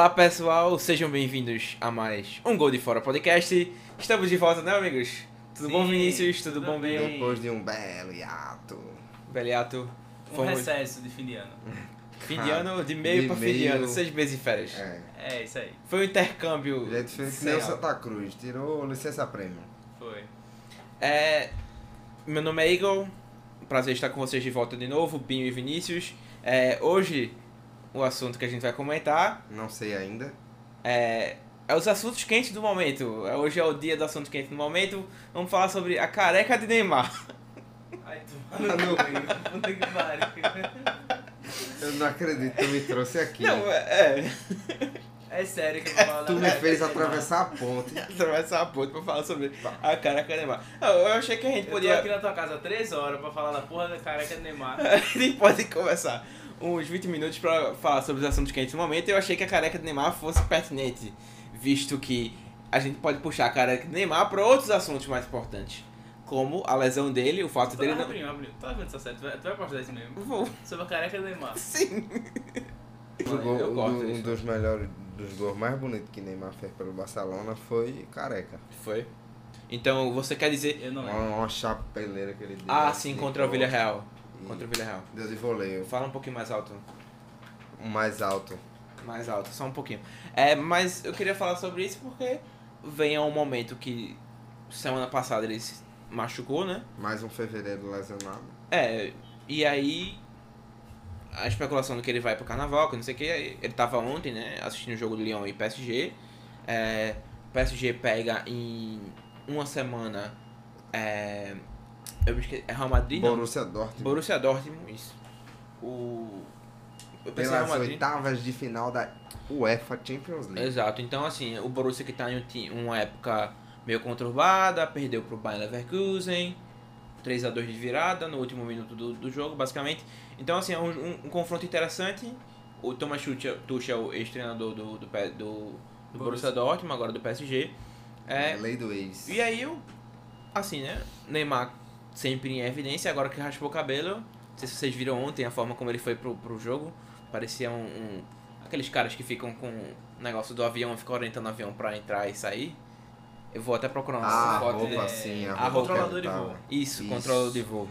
Olá pessoal, sejam bem-vindos a mais um Gol de Fora podcast. Estamos de volta, né, amigos? Tudo Sim, bom, Vinícius? Tudo, tudo bom, bem. Binho? Depois de um belo hiato. Beliato? Um Fomos recesso de fim de ano. fim de ano, de meio De pra fim de meio. ano, seis meses de férias. É. É, isso aí. Foi um intercâmbio. A gente fez nem o. Santa Cruz, tirou licença prêmio. Foi. É, meu nome é Igor, prazer estar com vocês de volta de novo, Binho e Vinícius. É, hoje, o assunto que a gente vai comentar Não sei ainda. é, é os assuntos quentes do momento. É, Hoje é o dia do assunto quente do momento. Vamos falar sobre a careca de Neymar. Ai, tu mano, puta que pariu. Eu não acredito que tu me trouxe aqui. Não, é. É sério que eu vou falar Tu me fez atravessar a ponte. atravessar a ponte pra falar sobre a careca de Neymar. Eu achei que a gente Neymar. Eu tô aqui podia. na tua casa há 3 horas pra falar da porra da careca de Neymar. A gente pode conversar uns 20 minutos pra falar sobre os assuntos quentes do momento. Eu achei que a careca de Neymar fosse pertinente, visto que a gente pode puxar a careca de Neymar pra outros assuntos mais importantes. Como a lesão dele, o fato dele não. Rapidinho. Tu tá vendo essa série? Tu vai, tu vai postar isso mesmo? Vou. Sobre a careca de Neymar. Sim. O gol- Eu um gosto um disso. dos melhores, dos gols mais bonitos que Neymar fez pelo Barcelona foi careca. Foi. Então você quer dizer. Eu não Uma, lembro. uma chapeleira que ele deu. Ah, assim, sim, contra o. Villarreal. E Contra o Villarreal. Deu de voleio. Fala um pouquinho mais alto. Mais alto. Mais alto, só um pouquinho. É, mas eu queria falar sobre isso porque vem um momento que semana passada ele se machucou, né? Mais um fevereiro lesionado. É, e aí a especulação do que ele vai pro carnaval, que não sei o que, ele tava ontem, né, assistindo o jogo do Lyon e PSG. É, PSG pega em uma semana é, eu me esqueci, é Real Madrid, não? Borussia Dortmund. Borussia Dortmund, isso. O eu pensei Pelas Real oitavas de final da UEFA Champions League. Exato, então assim, o Borussia que tá em um uma época meio conturbada, perdeu pro Bayern Leverkusen, 3 a 2 de virada no último minuto do, do jogo, basicamente. Então assim, é um, um- um confronto interessante. O Thomas Tuchel, ex-treinador do, do, do, do Borussia. Dortmund, agora do PSG. É, Lei do ex. e aí assim, né, Neymar sempre em evidência, agora que raspou o cabelo. Não sei se vocês viram ontem a forma como ele foi pro, pro jogo. Parecia um, um- Aqueles caras que ficam com o negócio do avião, ficam orientando o avião pra entrar e sair. Eu vou até procurar uma Ah, foto roupa dele. assim, a a roupa. Controlador de voo. Isso, Isso. controle de voo.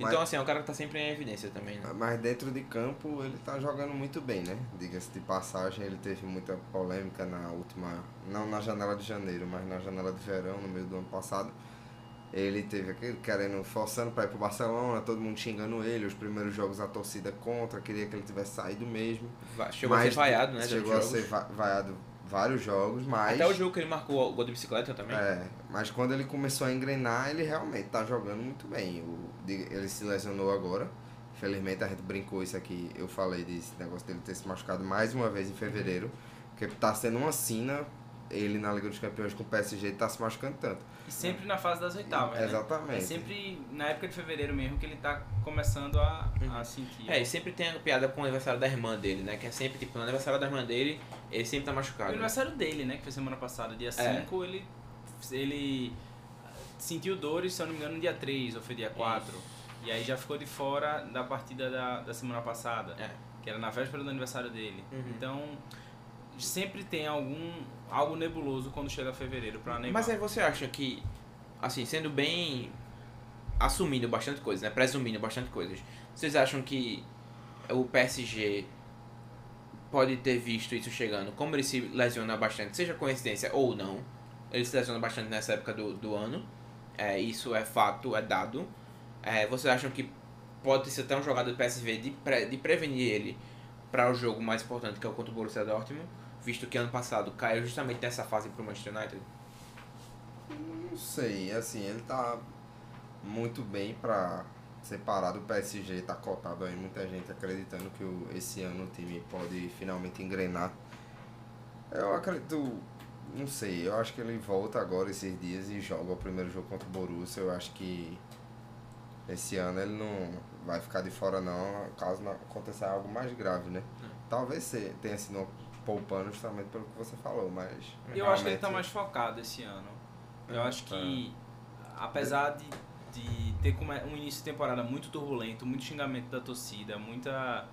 Mas- Então, assim, é um cara que tá sempre em evidência também, né? Mas dentro de campo ele tá jogando muito bem, né? Diga-se de passagem, ele teve muita polêmica na última. Não na janela de janeiro, mas na janela de verão, no meio do ano passado. Ele teve aquele querendo, forçando pra ir pro Barcelona, todo mundo xingando ele, os primeiros jogos a torcida contra, queria que ele tivesse saído mesmo. Chegou a ser vaiado, né? Chegou a ser va- vaiado vários jogos, mas. Até o jogo que ele marcou o gol de bicicleta também. É, mas quando ele começou a engrenar, ele realmente tá jogando muito bem. O, ele se lesionou agora. Infelizmente a gente brincou isso aqui, eu falei desse negócio dele ter se machucado mais uma vez em fevereiro. Porque tá sendo uma sina, ele na Liga dos Campeões com o PSG tá se machucando tanto. E sempre na fase das oitavas, né? Exatamente. É sempre na época de fevereiro mesmo que ele tá começando a, a sentir. É, e sempre tem a piada com o aniversário da irmã dele, né? Que é sempre, tipo, no aniversário da irmã dele, ele sempre tá O machucado. aniversário dele, né? Que foi semana passada, dia É. 5, ele, ele sentiu dores, se eu não me engano, no dia 3 ou foi dia 4. E aí já ficou de fora da partida da, da semana passada, É. que era na véspera do aniversário dele. Uhum. Então, sempre tem algum algo nebuloso quando chega fevereiro pra Neymar. Mas aí você acha que, assim, sendo bem. assumindo bastante coisas, né? Presumindo bastante coisas. Vocês acham que o PSG pode ter visto isso chegando? Como ele se lesiona bastante, seja coincidência ou não, ele se lesiona bastante nessa época do, do ano. É, isso é fato, é dado. É, vocês acham que pode ser até um jogada do PSV de, pre, de prevenir ele para o jogo mais importante que é o contra o Borussia Dortmund, visto que ano passado caiu justamente nessa fase pro Manchester United? Não sei, assim, ele tá muito bem pra separar do PSG, tá cotado aí, muita gente acreditando que o, esse ano o time pode finalmente engrenar. Eu acredito, não sei, eu acho que ele volta agora esses dias e joga o primeiro jogo contra o Borussia, eu acho que esse ano ele não vai ficar de fora não, caso não aconteça algo mais grave, né? Talvez se- tenha sido poupando justamente pelo que você falou, mas... Eu acho que ele tá realmente- mais focado esse ano. Eu Uhum. acho que, apesar de, de ter um início de temporada muito turbulento, muito xingamento da torcida, muita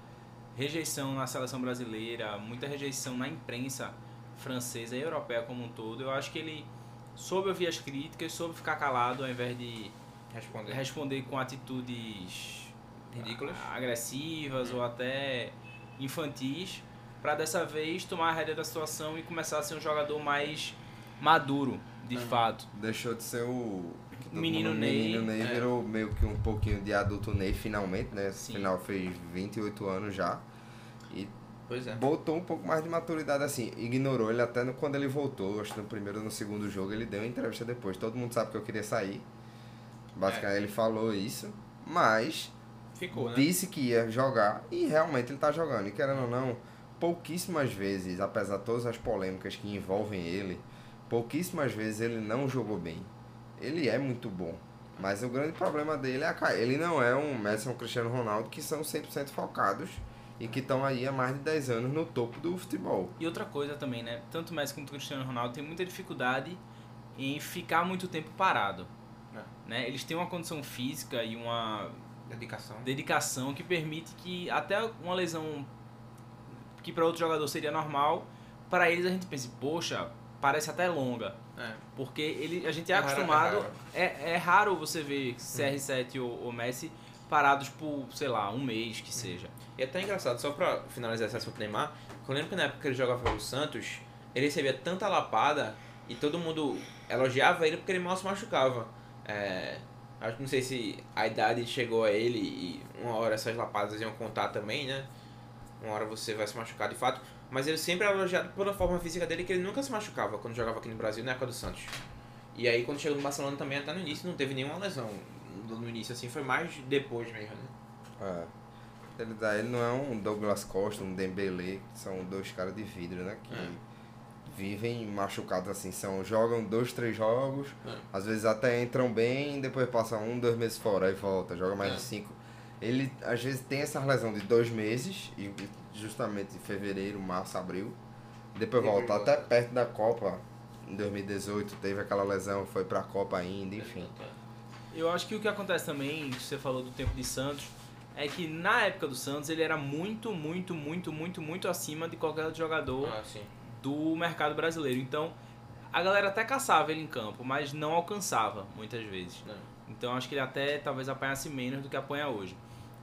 rejeição na seleção brasileira, muita rejeição na imprensa francesa e europeia como um todo. Eu acho que ele soube ouvir as críticas, soube ficar calado ao invés de Responder. responder com atitudes Ridículas. agressivas ou até infantis, para dessa vez tomar a rédea da situação e começar a ser um jogador mais maduro, de Uhum. fato. Deixou de ser o. Menino mundo- Ney, Menino Ney é. virou meio que um pouquinho de adulto Ney finalmente, né? Sim. Afinal fez 28 anos já. E Pois é. botou um pouco mais de maturidade assim. Ignorou ele até no, quando ele voltou. Acho que no primeiro ou no segundo jogo ele deu uma entrevista depois. Todo mundo sabe que eu queria sair. Basicamente ele falou isso. Mas Ficou, né? disse que ia jogar e realmente ele tá jogando. E querendo ou não, pouquíssimas vezes, apesar de todas as polêmicas que envolvem ele, pouquíssimas vezes ele não jogou bem. Ele é muito bom. Mas o grande problema dele é a ca- ele não é um Messi ou um Cristiano Ronaldo que são 100% focados e que estão aí há mais de 10 anos no topo do futebol. E outra coisa também, né? Tanto o Messi quanto o Cristiano Ronaldo tem muita dificuldade em ficar muito tempo parado. É. Né? Eles têm uma condição física e uma Dedicação. dedicação que permite que até uma lesão que para outro jogador seria normal, para eles a gente pensa, poxa, parece até longa. É. Porque ele, a gente é, É raro, acostumado. é raro. É, é raro você ver CR7 ou, ou Messi parados por, sei lá, um mês que seja. E é até engraçado, só pra finalizar esse assunto do Neymar, eu lembro que na época que ele jogava pelo Santos, ele recebia tanta lapada e todo mundo elogiava ele porque ele mal se machucava. É, acho que não sei se a idade chegou a ele e uma hora essas lapadas iam contar também, né? Uma hora você vai se machucar de fato. Mas ele sempre era elogiado pela forma física dele, que ele nunca se machucava quando jogava aqui no Brasil, na época do Santos. E aí quando chegou no Barcelona também, até no início, não teve nenhuma lesão. No início, assim, foi mais depois mesmo, né? É. Ele, ele não é um Douglas Costa, um Dembele, que são dois caras de vidro, né? Que É. vivem machucados assim, são, jogam dois, três jogos, É. às vezes até entram bem, depois passam um, dois meses fora, aí volta, joga mais É. de cinco. Ele às vezes tem essa lesão de dois meses, e justamente em fevereiro, março, abril, depois E volta até perto da Copa. Em 2018 teve aquela lesão, foi pra Copa ainda, enfim. Eu acho que o que acontece também, que você falou do tempo de Santos, é que na época do Santos ele era muito, muito, muito, muito, muito acima de qualquer outro jogador Ah, sim. do mercado brasileiro. Então, a galera até caçava ele em campo, mas não alcançava muitas vezes. Não. Então, acho que ele até talvez apanhasse menos do que apanha hoje.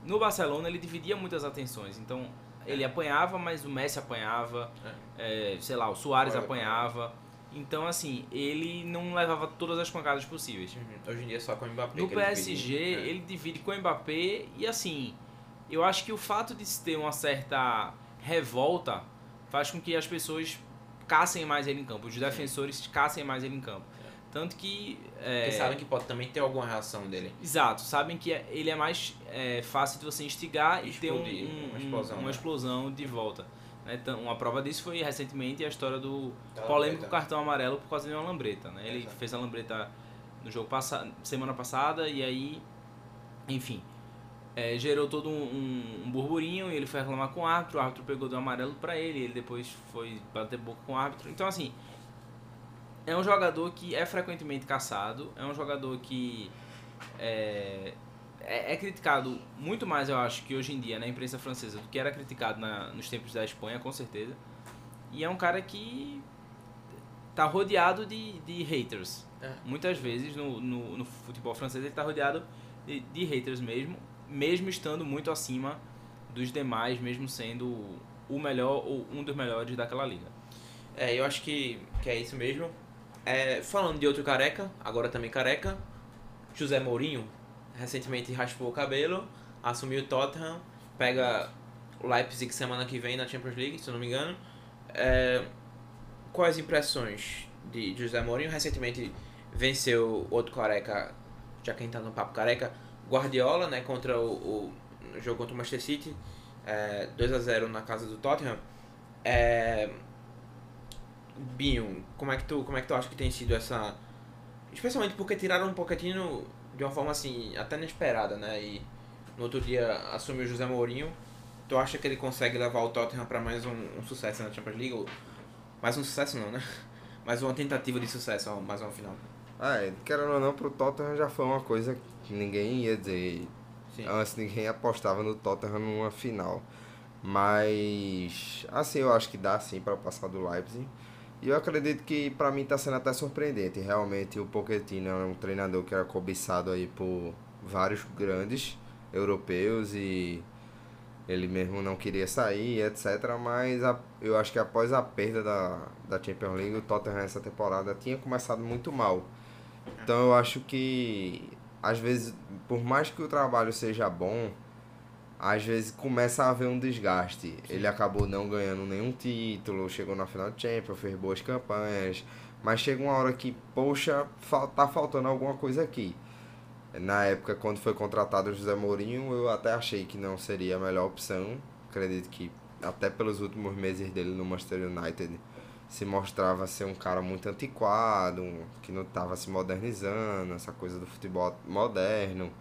No Barcelona, ele dividia muitas atenções. Então, ele apanhava, mas o Messi apanhava, é, sei lá, o Soares apanhava. Então, assim, ele não levava todas as pancadas possíveis. Uhum. Hoje em dia é só com o Mbappé. No que ele PSG, divide. É. ele divide com o Mbappé e assim, eu acho que o fato de se ter uma certa revolta faz com que as pessoas caçem mais ele em campo, os defensores caçem mais ele em campo. Tanto que. É, Porque sabem que pode também ter alguma reação dele. Exato, sabem que é- ele é mais é, fácil de você instigar e ter um, um- uma explosão, uma né? explosão de volta. né? Então, uma prova disso foi recentemente a história do Da polêmico lambreta. cartão amarelo por causa de uma lambreta. Né? Ele Exato. fez a lambreta no jogo passado, semana passada e aí, enfim, é, gerou todo um, um- um burburinho e ele foi reclamar com o árbitro, o árbitro pegou do amarelo pra ele, ele depois foi bater boca com o árbitro. Então, assim, é um jogador que é frequentemente caçado, é um jogador que é, é, é criticado muito mais, eu acho, que hoje em dia na imprensa francesa do que era criticado na, nos tempos da Espanha, com certeza. E é um cara que tá rodeado de, de haters. É. Muitas vezes no, no, no futebol francês ele tá rodeado de, de haters mesmo, mesmo estando muito acima dos demais, mesmo sendo o melhor ou um dos melhores daquela liga. É, eu acho que, que é isso mesmo. É, falando de outro careca, agora também careca, José Mourinho, recentemente raspou o cabelo, assumiu o Tottenham, pega o Leipzig semana que vem na Champions League, se eu não me engano. É, quais impressões de José Mourinho? Recentemente venceu outro careca, já quem tá no papo careca, Guardiola, né, contra o, o jogo contra o Manchester City, é, 2 a 0 na casa do Tottenham. É, Binho, como é que tu, como é que tu acha que tem sido essa, especialmente porque tiraram um Pochettino de uma forma assim até inesperada, né? E no outro dia assumiu o José Mourinho. Tu acha que ele consegue levar o Tottenham para mais um, um sucesso na Champions League? Ou, mais um sucesso não, né? Mais uma tentativa de sucesso, mais uma final. Ah, é, querendo ou não, pro Tottenham já foi uma coisa que ninguém ia dizer. Sim. Antes ninguém apostava no Tottenham numa final. Mas, assim, eu acho que dá sim para passar do Leipzig. E eu acredito que para mim está sendo até surpreendente. Realmente o Pochettino é um treinador que era cobiçado aí por vários grandes europeus e ele mesmo não queria sair, etc. Mas a, eu acho que após a perda da, da Champions League, o Tottenham essa temporada tinha começado muito mal. Então eu acho que às vezes, por mais que o trabalho seja bom, às vezes começa a haver um desgaste. Sim. Ele acabou não ganhando nenhum título, chegou na final de Champions, fez boas campanhas, mas chega uma hora que, poxa, tá faltando alguma coisa aqui. Na época, quando foi contratado o José Mourinho, eu até achei que não seria a melhor opção. Acredito que, até pelos últimos meses dele no Manchester United, se mostrava ser um cara muito antiquado, que não estava se modernizando, essa coisa do futebol moderno.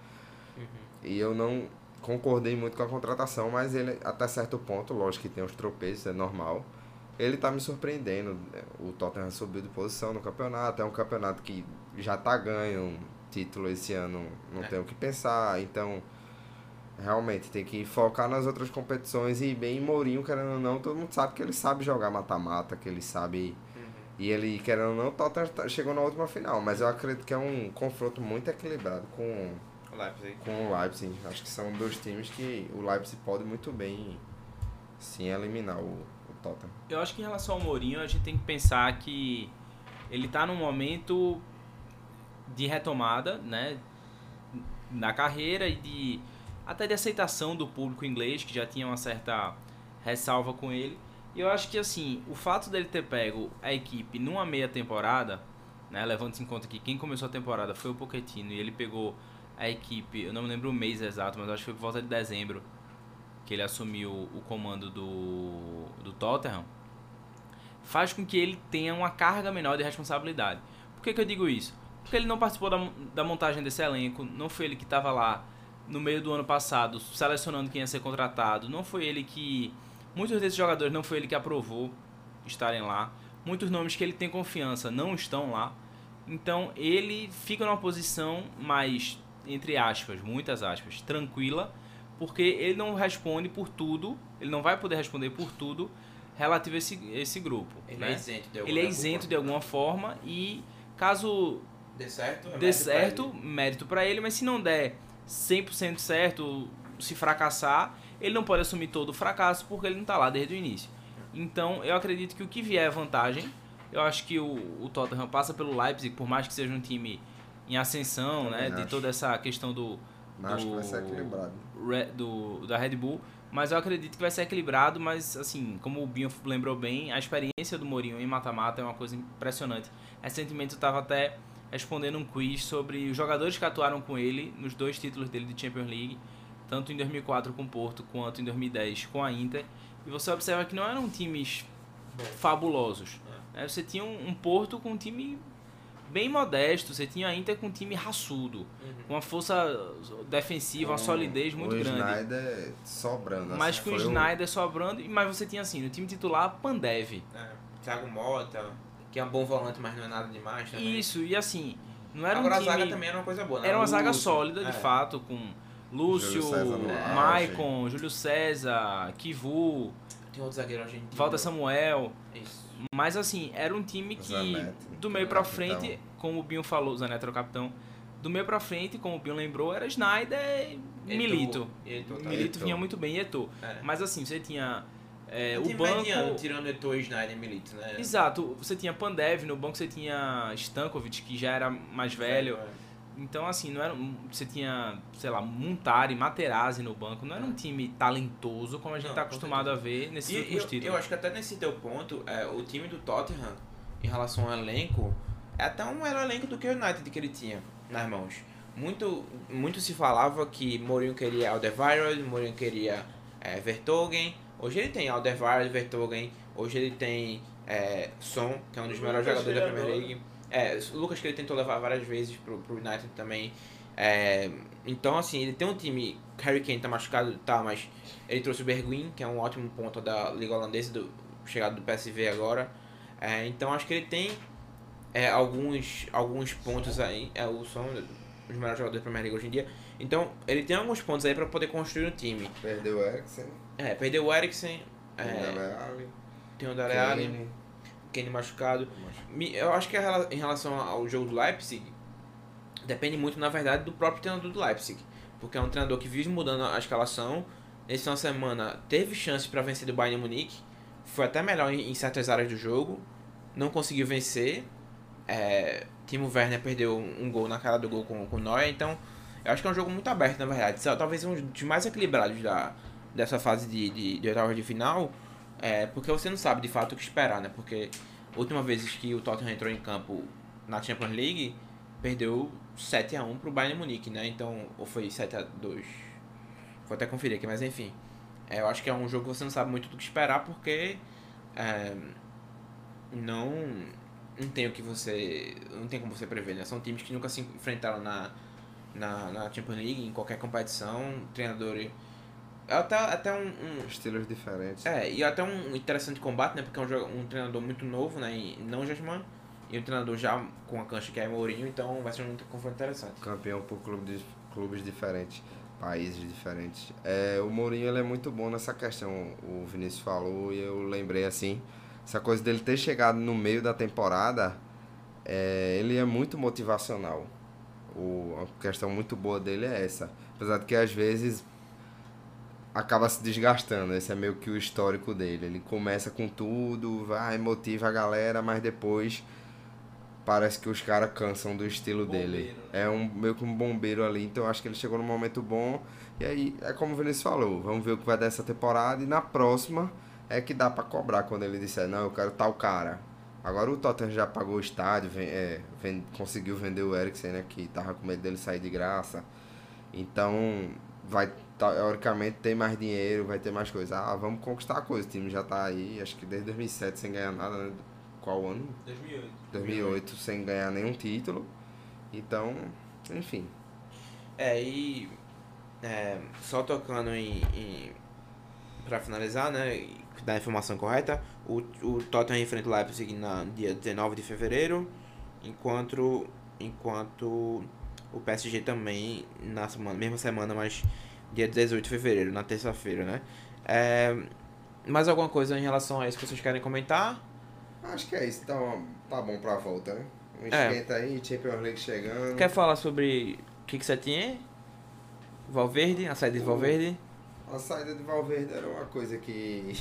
Uhum. E eu não concordei muito com a contratação, mas ele, até certo ponto, lógico que tem os tropeços, é normal. Ele está me surpreendendo. O Tottenham subiu de posição no campeonato, é um campeonato que já está ganho, um título esse ano, não é. tem o que pensar, então realmente tem que focar nas outras competições e bem Mourinho, querendo ou não, todo mundo sabe que ele sabe jogar mata-mata, que ele sabe. Uhum. E ele, querendo ou não, o Tottenham tá, chegou na última final, mas eu acredito que é um confronto muito equilibrado com Leipzig. Com o Leipzig. Acho que são dois times que o Leipzig pode muito bem sim eliminar o, o Tottenham. Eu acho que em relação ao Mourinho, a gente tem que pensar que ele está num momento de retomada, né, na carreira e de até de aceitação do público inglês, que já tinha uma certa ressalva com ele. E eu acho que assim, o fato dele ter pego a equipe numa meia temporada, né, levando-se em conta que quem começou a temporada foi o Pochettino e ele pegou a equipe, eu não me lembro o mês exato, mas acho que foi por volta de dezembro que ele assumiu o comando do, do Tottenham, faz com que ele tenha uma carga menor de responsabilidade. Por que, que eu digo isso? Porque ele não participou da, da montagem desse elenco, não foi ele que estava lá no meio do ano passado selecionando quem ia ser contratado, não foi ele que. Muitos desses jogadores não foi ele que aprovou estarem lá. Muitos nomes que ele tem confiança não estão lá. Então ele fica numa posição mais entre aspas, muitas aspas, tranquila, porque ele não responde por tudo, ele não vai poder responder por tudo relativo a esse, esse grupo. Ele né? é isento de alguma Ele é isento de alguma forma e caso dê certo, é dê mérito certo, pra mérito para ele, mas se não der 100% certo, se fracassar, ele não pode assumir todo o fracasso porque ele não está lá desde o início. Então, eu acredito que o que vier é vantagem. Eu acho que o, o Tottenham passa pelo Leipzig, por mais que seja um time em ascensão, né? De toda essa questão do. do acho que vai ser equilibrado. Do, da Red Bull. Mas eu acredito que vai ser equilibrado, mas assim, como o Binho lembrou bem, a experiência do Mourinho em mata-mata é uma coisa impressionante. Recentemente eu estava até respondendo um quiz sobre os jogadores que atuaram com ele nos dois títulos dele de Champions League, tanto em 2004 com o Porto quanto em 2010 com a Inter. E você observa que não eram times fabulosos. Né? Você tinha um, um Porto com um time bem modesto. Você tinha a Inter com um time raçudo, uhum. com uma força defensiva, uma solidez muito o grande. O Snyder sobrando. Mas assim, com o Snyder sobrando, mas você tinha assim, no time titular, Pandev. É, Thiago Mota, que é um bom volante, mas não é nada demais também. Isso, e assim, não era Agora um time... a zaga também era uma coisa boa, né? Era uma Lúcio, zaga sólida, de é. fato, com Lúcio, Maicon, Júlio César, Kivu... Tem outro zagueiro argentino. Walter Samuel. Isso. Mas assim, era um time que Zanetti, do meio para frente, como o Binho falou, Zanetti era o capitão. Do meio para frente, como o Binho lembrou, era Snyder e Milito. Eto, tá. Milito vinha muito bem e Eto. É. Mas assim, você tinha é, o, o banco mediano, tirando Eto, Snyder e Milito, né? Exato. Você tinha Pandev no banco, você tinha Stankovic, que já era mais velho. É. Então, assim, não era, você tinha, sei lá, Montari, Materazzi no banco. Não era um é. time talentoso como a gente está acostumado a ver nesses e últimos eu, títulos. Eu acho que até nesse teu ponto, é, o time do Tottenham, em relação ao elenco, é até um melhor elenco do que o United que ele tinha nas mãos. Muito, muito se falava que Mourinho queria Alderweireld, Mourinho queria é, Vertogen. Hoje ele tem Alderweireld, Vertogen. Hoje ele tem é, Son, que é um dos melhores jogadores da Premier League. É, o Lucas que ele tentou levar várias vezes pro, pro United também. É, então, assim, ele tem um time. Harry Kane tá machucado, tá, mas ele trouxe o Berguin, que é um ótimo ponto da Liga Holandesa, do, chegado do PSV agora. É, então, acho que ele tem é, alguns, alguns pontos aí. É, o som os melhores jogadores da Premier League hoje em dia. Então, ele tem alguns pontos aí pra poder construir um time. Perdeu o Eriksen, É, perdeu o Eriksen, o é, Dele Alli, tem o Dele Alli, Kane, machucado. Me- Eu acho que a em relação ao jogo do Leipzig, depende muito, na verdade, do próprio treinador do Leipzig. Porque é um treinador que vive mudando a escalação. Nesse final de semana teve chance para vencer do Bayern Munique. Foi até melhor em, em certas áreas do jogo. Não conseguiu vencer. É, Timo Werner perdeu um gol na cara do gol com, com o Neuer. Então, eu acho que é um jogo muito aberto, na verdade. Talvez um dos mais equilibrados da, dessa fase de, de, de oitavas de final. É, porque você não sabe de fato o que esperar, né? Porque a última vez que o Tottenham entrou em campo na Champions League, perdeu 7x1 pro Bayern Munique, né? Então, ou foi 7x2. Vou até conferir aqui, mas enfim. É, eu acho que é um jogo que você não sabe muito do que esperar, porque é, não, não tem o que você. Não tem como você prever, né? São times que nunca se enfrentaram na, na, na Champions League, em qualquer competição, treinador. Até, até um, um, Estilos diferentes. é, e até um interessante combate, né? Porque é um, um treinador muito novo, né? E não Jasman. E um treinador já com a cancha que é Mourinho, então vai ser um confronto interessante. Campeão por clube de- clubes diferentes, países diferentes. É, o Mourinho ele é muito bom nessa questão, o Vinícius falou e eu lembrei assim, essa coisa dele ter chegado no meio da temporada, é, ele é muito motivacional. O, a questão muito boa dele é essa. Apesar de que às vezes acaba se desgastando, esse é meio que o histórico dele. Ele começa com tudo, vai, motiva a galera, mas depois parece que os caras cansam do estilo dele. Bombeiro, né? É um meio que um bombeiro ali, então eu acho que ele chegou num momento bom. E aí é como o Vinícius falou, vamos ver o que vai dar essa temporada e na próxima é que dá pra cobrar quando ele disser, não, eu quero tal cara. Agora o Tottenham já pagou o estádio, ven- é, ven- conseguiu vender o Eriksen, né, que tava com medo dele sair de graça. Então, vai teoricamente ter mais dinheiro, vai ter mais coisa. Ah, vamos conquistar a coisa. O time já tá aí, acho que desde 2007 sem ganhar nada, né? Qual ano? 2008. 2008 sem ganhar nenhum título. Então, enfim. É, e é, só tocando em, em para finalizar, né, e dar a informação correta, o, o Tottenham enfrenta o Leipzig na dia 19 de fevereiro, enquanto enquanto o PSG também na semana, mesma semana, mas dia 18 de fevereiro, na terça-feira, né? É, mais alguma coisa em relação a isso que vocês querem comentar? Acho que é isso. Então, tá bom pra volta, né? Um É. esquenta aí, Champions League chegando. Quer falar sobre o que, que você tinha? Valverde, a saída de Valverde? A saída de Valverde era uma coisa que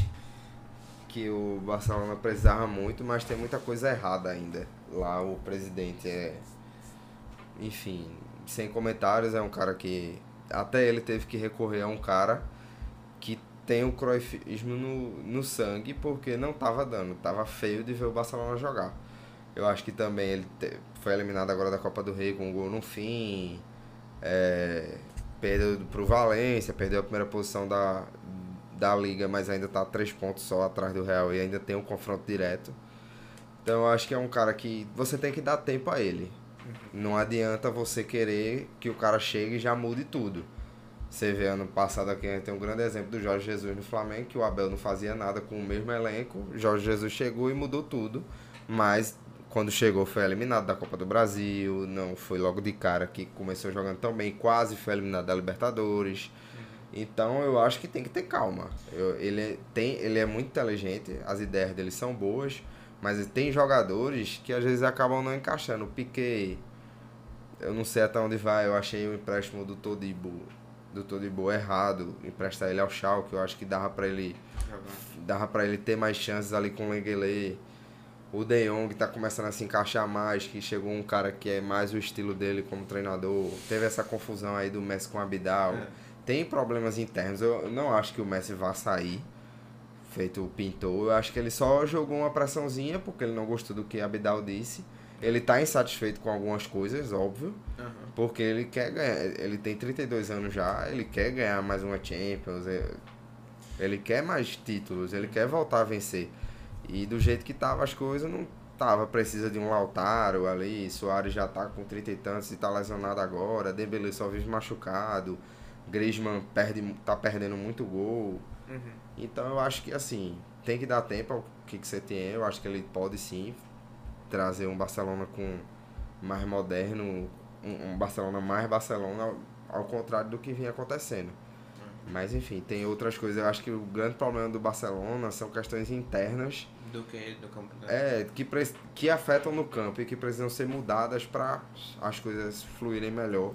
que o Barcelona precisava muito, mas tem muita coisa errada ainda. Lá o presidente é enfim, sem comentários, é um cara que até ele teve que recorrer a um cara que tem o croifismo no, no sangue porque não tava dando, tava feio de ver o Barcelona jogar. Eu acho que também ele te- foi eliminado agora da Copa do Rei com um gol no fim. É, perdeu pro Valência, perdeu a primeira posição da, da liga, mas ainda tá três pontos só atrás do Real e ainda tem um confronto direto. Então eu acho que é um cara que você tem que dar tempo a ele. Não adianta você querer que o cara chegue e já mude tudo. Você vê ano passado aqui, a gente tem um grande exemplo do Jorge Jesus no Flamengo, que o Abel não fazia nada com o mesmo elenco. Jorge Jesus chegou e mudou tudo, mas quando chegou foi eliminado da Copa do Brasil, não foi logo de cara que começou jogando tão bem, quase foi eliminado da Libertadores. Então eu acho que tem que ter calma. Eu- ele, tem, ele é muito inteligente, as ideias dele são boas, mas tem jogadores que às vezes acabam não encaixando. O Piquet, eu não sei até onde vai, eu achei o empréstimo do Todibo, do Todibo errado, emprestar ele ao Schalke, eu acho que dava pra ele dava para ele ter mais chances ali com o Lengele. O De Jong tá começando a se encaixar mais, que chegou um cara que é mais o estilo dele como treinador. Teve essa confusão aí do Messi com o Abidal. É. Tem problemas internos. Eu não acho que o Messi vá sair, feito o pintor. Eu acho que ele só jogou uma pressãozinha porque ele não gostou do que Abidal disse. Ele tá insatisfeito com algumas coisas, óbvio. Porque ele quer ganhar. Ele tem 32 anos já, ele quer ganhar mais uma Champions. é- Ele quer mais títulos, ele quer voltar a vencer. E do jeito que tava as coisas, não tava. Precisa de um Lautaro ali. Soares já tá com 30 e tantos e tá lesionado agora. Dembele só vive machucado. Griezmann perde, tá perdendo muito gol. Uhum. Então eu acho que assim, tem que dar tempo ao que, que você tem. Eu acho que ele pode sim trazer um Barcelona com mais moderno, um, um Barcelona mais Barcelona, ao, ao contrário do que vinha acontecendo. Mas enfim, tem outras coisas. Eu acho que o grande problema do Barcelona são questões internas Do que do campo. né? é, que, que afetam no campo e que precisam ser mudadas para as coisas fluírem melhor.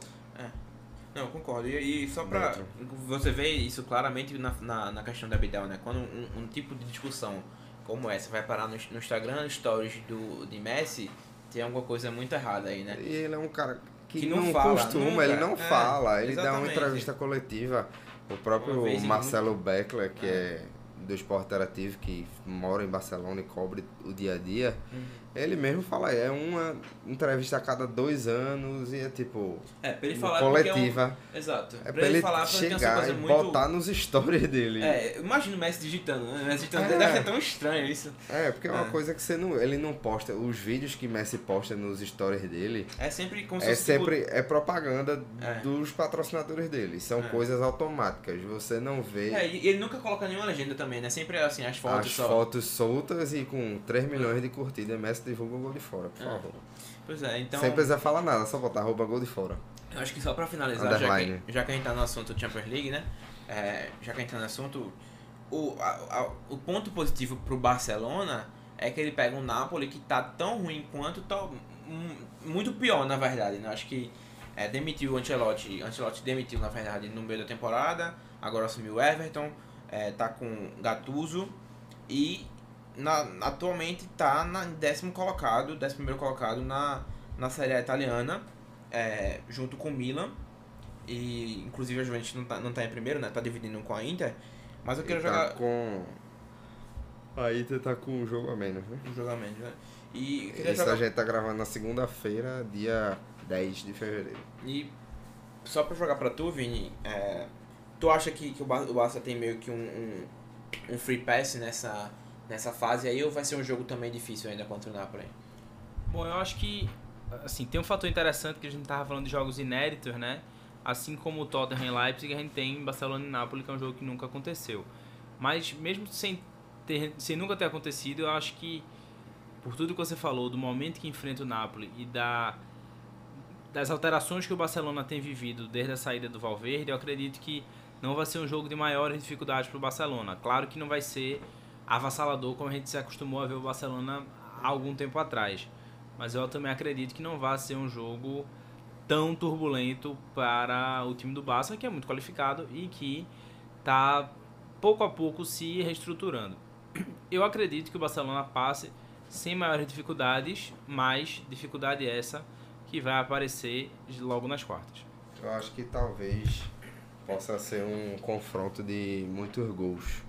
Não, eu concordo. E, e só pra. Dentro. Você vê isso claramente na, na, na questão da Abidal, né? Quando um, um tipo de discussão como essa vai parar no, no Instagram, no stories do, de Messi, tem alguma coisa muito errada aí, né? E ele é um cara que, Que não não, fala, costuma, nunca. ele não É, fala. Ele dá uma exatamente. entrevista coletiva. O próprio Marcelo Beckler, que é. do Esporte Interativo, que mora em Barcelona e cobre o dia a dia, Uhum. Ele mesmo fala, é uma entrevista a cada dois anos e é tipo. É, pra ele falar porque é um- coletiva. Exato. É, pra ele falar chegar e muito. botar nos stories dele. É, imagina o Messi digitando, né? O Messi digitando É. deve ser tão estranho isso. É, porque é uma É. coisa que você não. Ele não posta. Os vídeos que Messi posta nos stories dele É sempre como se é tipo, sempre. É propaganda É. dos patrocinadores dele. São É. coisas automáticas. Você não vê É, e ele nunca coloca nenhuma legenda também, né? Sempre assim, as fotos as só. fotos soltas e com 3 milhões de curtidas. Messi divulga o gol de fora, por É. favor. Pois é, então. Sem precisar falar nada, só botar arroba gol de fora. Eu acho que só pra finalizar, já que, já que a gente tá no assunto Champions League, né? É, já que a gente tá no assunto, o, a- a- o ponto positivo pro Barcelona é que ele pega um Napoli que tá tão ruim quanto, tá muito pior, na verdade, né? Acho que é, demitiu o Ancelotti, Ancelotti demitiu, na verdade, no meio da temporada, agora assumiu o Everton, é, tá com Gattuso e na, atualmente tá na em décimo colocado, décimo primeiro colocado na, na Série A italiana, é, junto com o Milan. E inclusive a Juventus não tá, não tá em primeiro, né? Tá dividindo com a Inter. Mas eu quero Ele jogar Tá com. Aí você tá com um jogo a menos, né? um jogamento, né? E eu queria Isso jogar. a gente tá gravando na segunda-feira, dia 10 de fevereiro. E só pra jogar pra tu, Vini, é, tu acha que, que o Barça tem meio que um, um, um free pass nessa, nessa fase aí ou vai ser um jogo também difícil ainda contra o Napoli? Bom, eu acho que assim, tem um fator interessante que a gente tava falando de jogos inéditos, né? Assim como o Tottenham e Leipzig, a gente tem Barcelona e Napoli, que é um jogo que nunca aconteceu. Mas mesmo sem, ter, sem nunca ter acontecido, eu acho que por tudo que você falou, do momento que enfrenta o Napoli e da, das alterações que o Barcelona tem vivido desde a saída do Valverde, eu acredito que não vai ser um jogo de maiores dificuldades para o Barcelona. Claro que não vai ser avassalador como a gente se acostumou a ver o Barcelona há algum tempo atrás. Mas eu também acredito que não vai ser um jogo tão turbulento para o time do Barça, que é muito qualificado e que está pouco a pouco se reestruturando. Eu acredito que o Barcelona passe sem maiores dificuldades, mas dificuldade essa que vai aparecer logo nas quartas. Eu acho que talvez possa ser um confronto de muitos gols.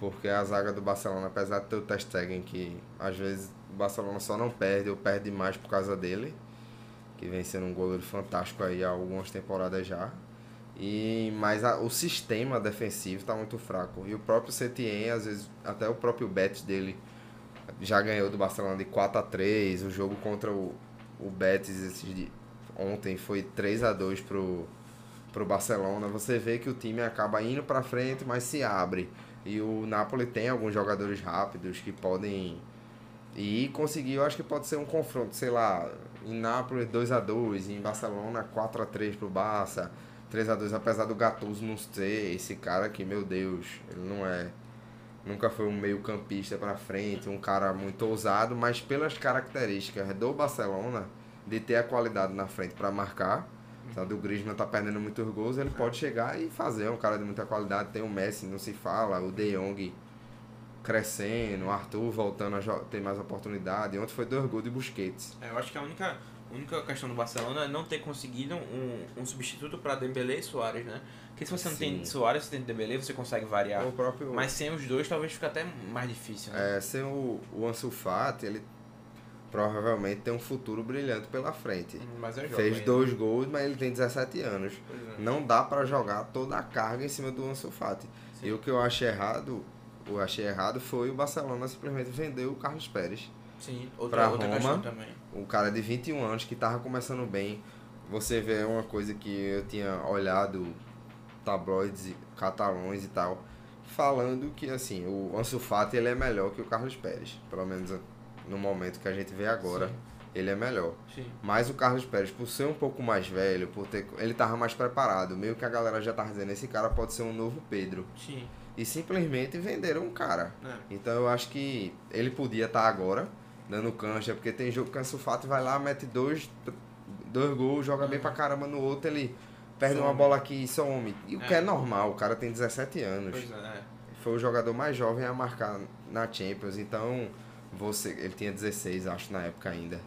Porque a zaga do Barcelona, apesar de ter o Ter Stegen, que às vezes o Barcelona só não perde ou perde mais por causa dele, que vem sendo um goleiro fantástico aí há algumas temporadas já. E, mas a- o sistema defensivo está muito fraco. E o próprio Setien, às vezes, até o próprio Betis dele já ganhou do Barcelona de 4 a 3 O jogo contra o, o Betis esses ontem foi 3 a 2 pro, pro Barcelona. Você vê que o time acaba indo para frente, mas se abre. E o Napoli tem alguns jogadores rápidos que podem e conseguir, eu acho que pode ser um confronto, sei lá, em Nápoles 2 a 2 em Barcelona 4 a 3 pro Barça, 3 a 2 apesar do Gattuso não ser esse cara que, meu Deus, ele não é nunca foi um meio-campista para frente, um cara muito ousado, mas pelas características do Barcelona de ter a qualidade na frente para marcar, sabe, o Griezmann tá perdendo muitos gols, ele pode chegar e fazer, é um cara de muita qualidade, tem o Messi, não se fala, o De Jong crescendo, o Arthur voltando a ter mais oportunidade. Ontem foi dois gols de Busquets. É, eu acho que a única, única questão do Barcelona é não ter conseguido um, um substituto para Dembélé e Soares, né? Porque se você não tem Sim. Soares, você tem Dembélé, você consegue variar. O próprio Mas sem os dois, talvez fique até mais difícil, né? é, sem o, o Ansu Fati, ele provavelmente tem um futuro brilhante pela frente. Mas é Fez ainda. dois gols, mas ele tem 17 anos. É. Não dá pra jogar toda a carga em cima do Ansu Fati. Sim. E o que eu achei errado, eu achei errado foi o Barcelona simplesmente vender o Carlos Pérez. Sim, outra, outra Roma. também. um cara de 21 anos que tava começando bem. Você vê uma coisa que eu tinha olhado tabloides e- catalões e tal, falando que assim, o Ansu Fati ele é melhor que o Carlos Pérez, pelo menos no momento que a gente vê agora. Sim. ele é melhor. Sim. Mas o Carlos Pérez, por ser um pouco mais velho, por ter, ele tava mais preparado. Meio que a galera já tava dizendo, esse cara pode ser um novo Pedro. Sim. E simplesmente venderam um cara. É. Então eu acho que ele podia estar agora dando cancha, porque tem jogo que Ansu Fati vai lá, mete dois, dois gols, joga bem pra caramba no outro, ele perde uma Some. bola aqui e some. E o que É. é normal, o cara tem 17 anos. Pois é. Foi o jogador mais jovem a marcar na Champions, então você, ele tinha 16, acho, na época ainda.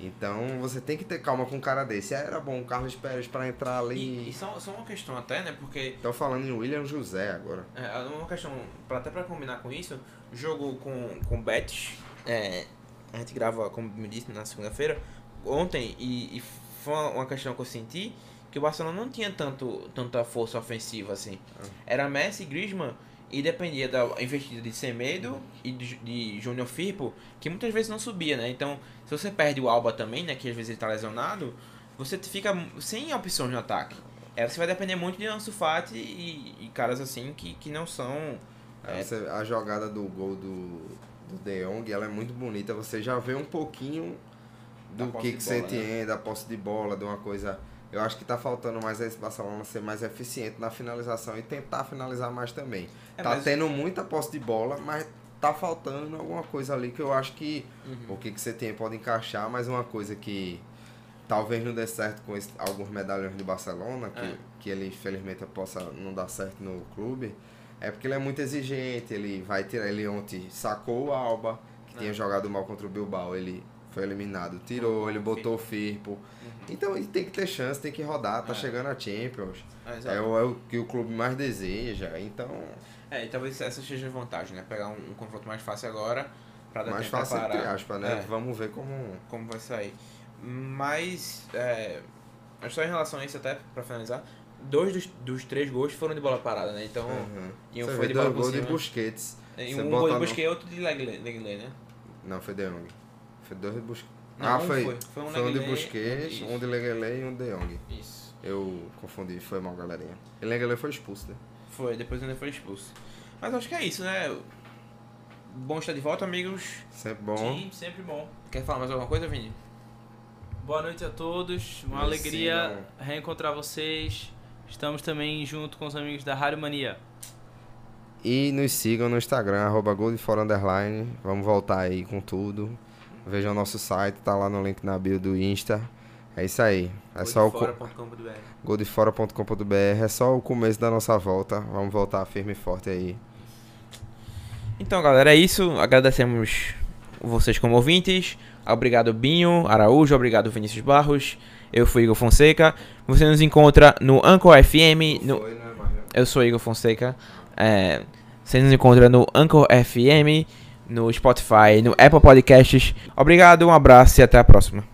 Então você tem que ter calma com um cara desse. Era bom o Carlos Pérez pra entrar ali. E, e só, só uma questão até, né? Porque Tô falando em William José agora. É, uma questão, pra, até pra combinar com isso, jogo com, com Betis, é, a gente grava, como me disse, na segunda-feira, ontem, e, e foi uma- questão que eu senti, que o Barcelona não tinha tanto, tanta força ofensiva, assim. Era Messi e Griezmann, e dependia da investida de Semedo e de, de Júnior Firpo, que muitas vezes não subia, né? Então, se você perde o Alba também, né, que às vezes ele tá lesionado, você fica sem opções no ataque. É, você vai depender muito de Ansu Fati e, e caras assim que, que não são... É. você- a jogada do gol do, do De Jong, ela é muito bonita. Você já vê um pouquinho do que, que você bola, né? tem, da posse de bola, de uma coisa... Eu acho que tá faltando mais esse Barcelona ser mais eficiente na finalização e tentar finalizar mais também. É, tá mas- tendo muita posse de bola, mas tá faltando alguma coisa ali que eu acho que Uhum. o que, que você tem pode encaixar, mas uma coisa que talvez não dê certo com esse- alguns medalhões do Barcelona, que, É. que ele infelizmente possa não dar certo no clube, é porque ele é muito exigente, ele vai tirar, ele ontem sacou o Alba, que É. tinha jogado mal contra o Bilbao, ele foi eliminado, tirou, Colocou ele botou o Firpo. Então ele tem que ter chance, tem que rodar, tá É. chegando a Champions. É. É o, é o que o clube mais deseja, então É, e talvez essa seja a vantagem, né? Pegar um, um confronto mais fácil agora, pra dar mais fácil entre preparar. aspas, né? É. Vamos ver como como vai sair. Mas, é, só em relação a isso, até pra finalizar, dois dos, dos três gols foram de bola parada, né? Então, Uhum. e um Você foi de bola dois por gols de. Busquets. e um gol de Busquets e outro de Legley, né? Não, foi De Jong. Foi dois de Busquets. Ah, um foi. foi. Foi um Foi um de Busquets, isso. um de Leguele e um de Jong. Isso. Eu confundi, foi mal, galerinha. E Leguele foi expulso, né? Foi, depois ainda foi expulso. Mas acho que é isso, né? Bom estar de volta, amigos. Sempre bom. Sim, sempre bom. Quer falar mais alguma coisa, Vini? Boa noite a todos. Uma Me alegria sigam. reencontrar vocês. Estamos também junto com os amigos da Rádio Mania. E nos sigam no Instagram, arroba. Vamos voltar aí com tudo. Vejam nosso site, tá lá no link na bio do Insta. É isso aí. É só o goldefora.com.br. É só o começo da nossa volta. Vamos voltar firme e forte aí. Então, galera, é isso. Agradecemos vocês como ouvintes. Obrigado, Binho, Araújo. Obrigado, Vinícius Barros. Eu fui Igor Fonseca. Você nos encontra no Anchor FM. No... Né? Eu sou Igor Fonseca. É... Você nos encontra no Anchor FM, no Spotify, no Apple Podcasts. Obrigado, um abraço e até a próxima.